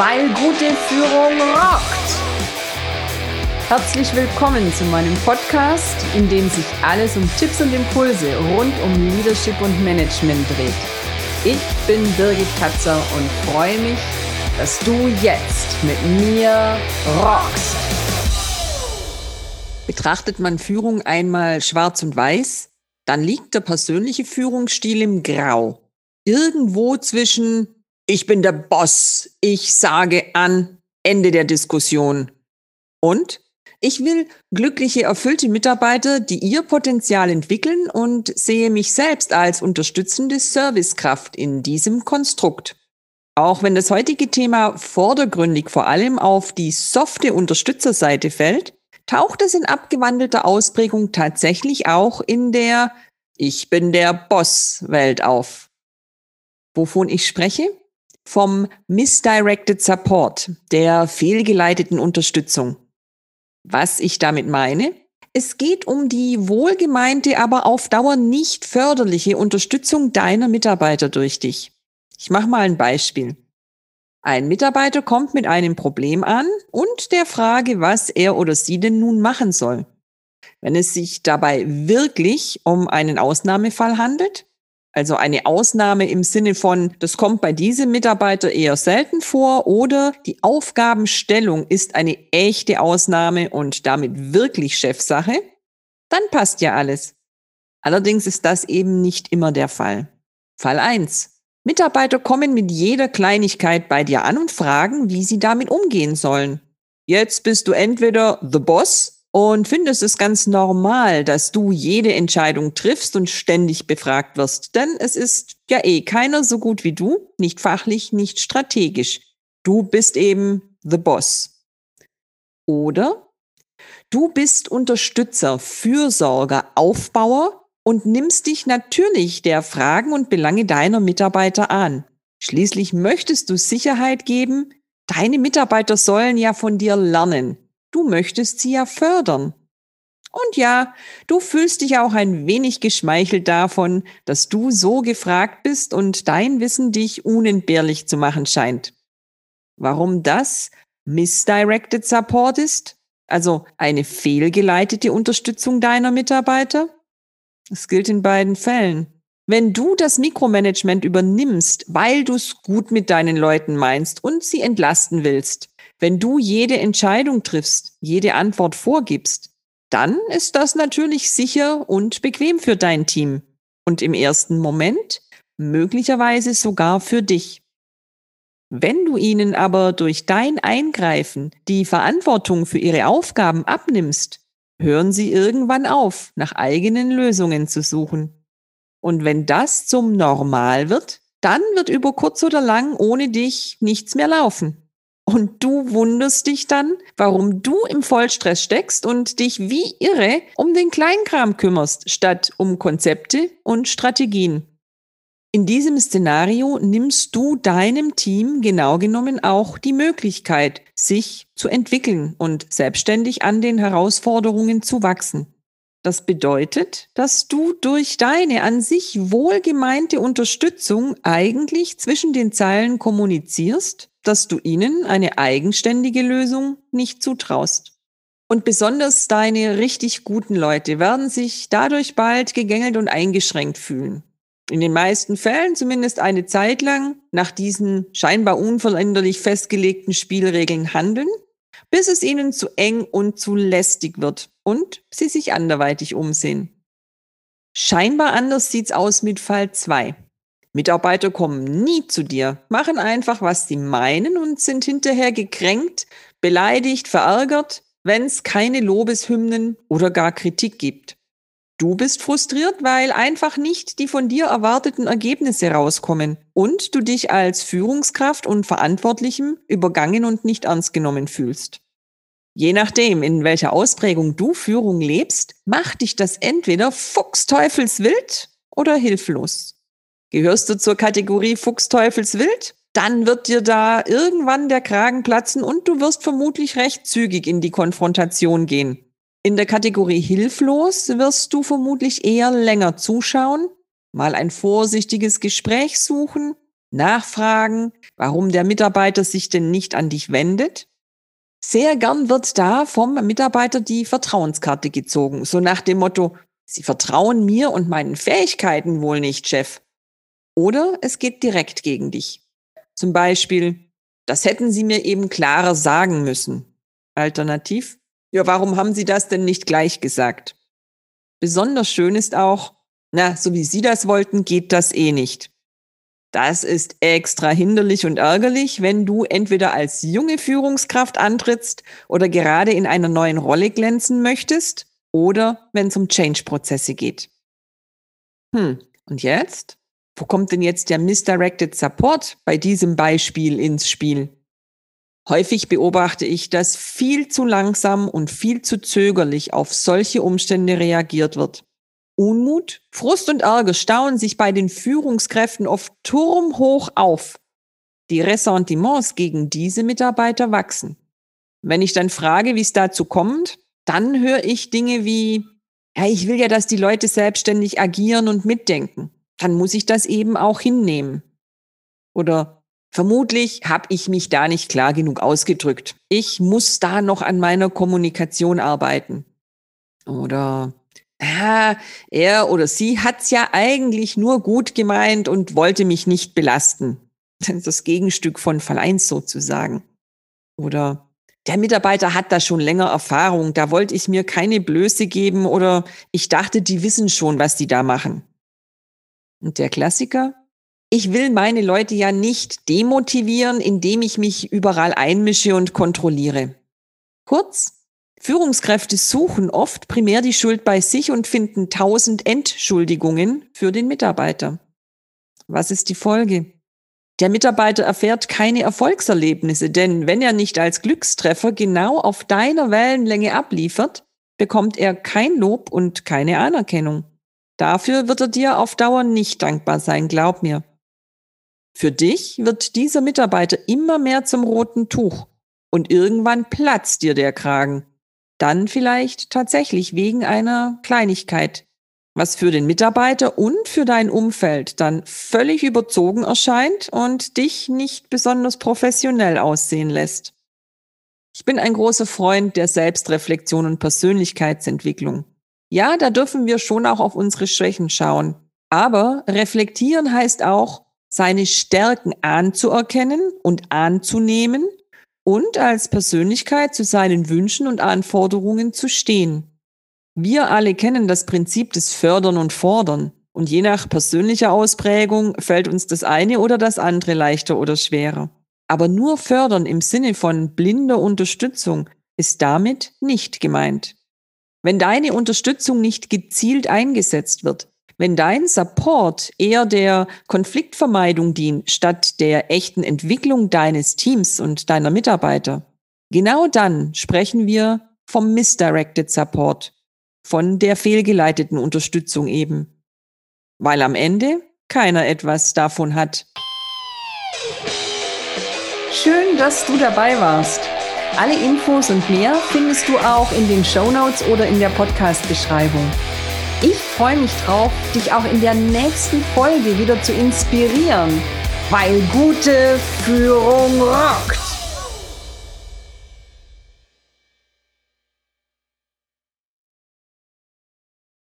weil gute Führung rockt. Herzlich willkommen zu meinem Podcast, in dem sich alles um Tipps und Impulse rund um Leadership und Management dreht. Ich bin Birgit Katzer und freue mich, dass du jetzt mit mir rockst. Betrachtet man Führung einmal schwarz und weiß, dann liegt der persönliche Führungsstil im Grau. Irgendwo zwischen ich bin der Boss, ich sage an, Ende der Diskussion. Und ich will glückliche, erfüllte Mitarbeiter, die ihr Potenzial entwickeln und sehe mich selbst als unterstützende Servicekraft in diesem Konstrukt. Auch wenn das heutige Thema vordergründig vor allem auf die softe Unterstützerseite fällt, taucht es in abgewandelter Ausprägung tatsächlich auch in der Ich bin der Boss-Welt auf. Wovon ich spreche? Vom Misdirected Support, der fehlgeleiteten Unterstützung. Was ich damit meine? Es geht um die wohlgemeinte, aber auf Dauer nicht förderliche Unterstützung deiner Mitarbeiter durch dich. Ich mache mal ein Beispiel. Ein Mitarbeiter kommt mit einem Problem an und der Frage, was er oder sie denn nun machen soll. Wenn es sich dabei wirklich um einen Ausnahmefall handelt, also eine Ausnahme im Sinne von, das kommt bei diesem Mitarbeiter eher selten vor oder die Aufgabenstellung ist eine echte Ausnahme und damit wirklich Chefsache, dann passt ja alles. Allerdings ist das eben nicht immer der Fall. Fall eins: Mitarbeiter kommen mit jeder Kleinigkeit bei dir an und fragen, wie sie damit umgehen sollen. Jetzt bist du entweder the boss und findest es ganz normal, dass du jede Entscheidung triffst und ständig befragt wirst. Denn es ist ja eh keiner so gut wie du, nicht fachlich, nicht strategisch. Du bist eben the boss. Oder du bist Unterstützer, Fürsorger, Aufbauer und nimmst dich natürlich der Fragen und Belange deiner Mitarbeiter an. Schließlich möchtest du Sicherheit geben, deine Mitarbeiter sollen ja von dir lernen. Du möchtest sie ja fördern. Und ja, du fühlst dich auch ein wenig geschmeichelt davon, dass du so gefragt bist und dein Wissen dich unentbehrlich zu machen scheint. Warum das Misdirected Support ist, also eine fehlgeleitete Unterstützung deiner Mitarbeiter? Das gilt in beiden Fällen. Wenn du das Mikromanagement übernimmst, weil du es gut mit deinen Leuten meinst und sie entlasten willst, wenn du jede Entscheidung triffst, jede Antwort vorgibst, dann ist das natürlich sicher und bequem für dein Team und im ersten Moment möglicherweise sogar für dich. Wenn du ihnen aber durch dein Eingreifen die Verantwortung für ihre Aufgaben abnimmst, hören sie irgendwann auf, nach eigenen Lösungen zu suchen. Und wenn das zum Normal wird, dann wird über kurz oder lang ohne dich nichts mehr laufen. Und du wunderst dich dann, warum du im Vollstress steckst und dich wie irre um den Kleinkram kümmerst, statt um Konzepte und Strategien. In diesem Szenario nimmst du deinem Team genau genommen auch die Möglichkeit, sich zu entwickeln und selbstständig an den Herausforderungen zu wachsen. Das bedeutet, dass du durch deine an sich wohlgemeinte Unterstützung eigentlich zwischen den Zeilen kommunizierst, dass du ihnen eine eigenständige Lösung nicht zutraust. Und besonders deine richtig guten Leute werden sich dadurch bald gegängelt und eingeschränkt fühlen. In den meisten Fällen zumindest eine Zeit lang nach diesen scheinbar unveränderlich festgelegten Spielregeln handeln, bis es ihnen zu eng und zu lästig wird und sie sich anderweitig umsehen. Scheinbar anders sieht's aus mit Fall 2. Mitarbeiter kommen nie zu dir, machen einfach, was sie meinen und sind hinterher gekränkt, beleidigt, verärgert, wenn es keine Lobeshymnen oder gar Kritik gibt. Du bist frustriert, weil einfach nicht die von dir erwarteten Ergebnisse rauskommen und du dich als Führungskraft und Verantwortlichem übergangen und nicht ernst genommen fühlst. Je nachdem, in welcher Ausprägung du Führung lebst, macht dich das entweder fuchsteufelswild oder hilflos. Gehörst du zur Kategorie Fuchsteufelswild? Dann wird dir da irgendwann der Kragen platzen und du wirst vermutlich recht zügig in die Konfrontation gehen. In der Kategorie hilflos wirst du vermutlich eher länger zuschauen, mal ein vorsichtiges Gespräch suchen nachfragen, warum der Mitarbeiter sich denn nicht an dich wendet. Sehr gern wird da vom Mitarbeiter die Vertrauenskarte gezogen, so nach dem Motto, Sie vertrauen mir und meinen Fähigkeiten wohl nicht, Chef. Oder es geht direkt gegen dich. Zum Beispiel, das hätten Sie mir eben klarer sagen müssen. Alternativ, ja, warum haben Sie das denn nicht gleich gesagt? Besonders schön ist auch, na, so wie Sie das wollten, geht das eh nicht. Das ist extra hinderlich und ärgerlich, wenn du entweder als junge Führungskraft antrittst oder gerade in einer neuen Rolle glänzen möchtest oder wenn es um Change-Prozesse geht. Hm, und jetzt? Wo kommt denn jetzt der Misdirected Support bei diesem Beispiel ins Spiel? Häufig beobachte ich, dass viel zu langsam und viel zu zögerlich auf solche Umstände reagiert wird. Unmut, Frust und Ärger stauen sich bei den Führungskräften oft turmhoch auf. Die Ressentiments gegen diese Mitarbeiter wachsen. Wenn ich dann frage, wie es dazu kommt, dann höre ich Dinge wie, ja, ich will ja, dass die Leute selbstständig agieren und mitdenken dann muss ich das eben auch hinnehmen. Oder vermutlich habe ich mich da nicht klar genug ausgedrückt. Ich muss da noch an meiner Kommunikation arbeiten. Oder ah, er oder sie hat's ja eigentlich nur gut gemeint und wollte mich nicht belasten. Das Gegenstück von Fall 1 sozusagen. Oder der Mitarbeiter hat da schon länger Erfahrung, da wollte ich mir keine Blöße geben oder ich dachte, die wissen schon, was die da machen. Und der Klassiker? Ich will meine Leute ja nicht demotivieren, indem ich mich überall einmische und kontrolliere. Kurz, Führungskräfte suchen oft primär die Schuld bei sich und finden tausend Entschuldigungen für den Mitarbeiter. Was ist die Folge? Der Mitarbeiter erfährt keine Erfolgserlebnisse, denn wenn er nicht als Glückstreffer genau auf deiner Wellenlänge abliefert, bekommt er kein Lob und keine Anerkennung. Dafür wird er dir auf Dauer nicht dankbar sein, glaub mir. Für dich wird dieser Mitarbeiter immer mehr zum roten Tuch und irgendwann platzt dir der Kragen. Dann vielleicht tatsächlich wegen einer Kleinigkeit, was für den Mitarbeiter und für dein Umfeld dann völlig überzogen erscheint und dich nicht besonders professionell aussehen lässt. Ich bin ein großer Freund der Selbstreflexion und Persönlichkeitsentwicklung. Ja, da dürfen wir schon auch auf unsere Schwächen schauen. Aber reflektieren heißt auch, seine Stärken anzuerkennen und anzunehmen und als Persönlichkeit zu seinen Wünschen und Anforderungen zu stehen. Wir alle kennen das Prinzip des Fördern und Fordern. Und je nach persönlicher Ausprägung fällt uns das eine oder das andere leichter oder schwerer. Aber nur fördern im Sinne von blinder Unterstützung ist damit nicht gemeint. Wenn deine Unterstützung nicht gezielt eingesetzt wird, wenn dein Support eher der Konfliktvermeidung dient, statt der echten Entwicklung deines Teams und deiner Mitarbeiter, genau dann sprechen wir vom Misdirected Support, von der fehlgeleiteten Unterstützung eben. Weil am Ende keiner etwas davon hat. Schön, dass du dabei warst. Alle Infos und mehr findest du auch in den Show Notes oder in der Podcast-Beschreibung. Ich freue mich drauf, dich auch in der nächsten Folge wieder zu inspirieren, weil gute Führung rockt.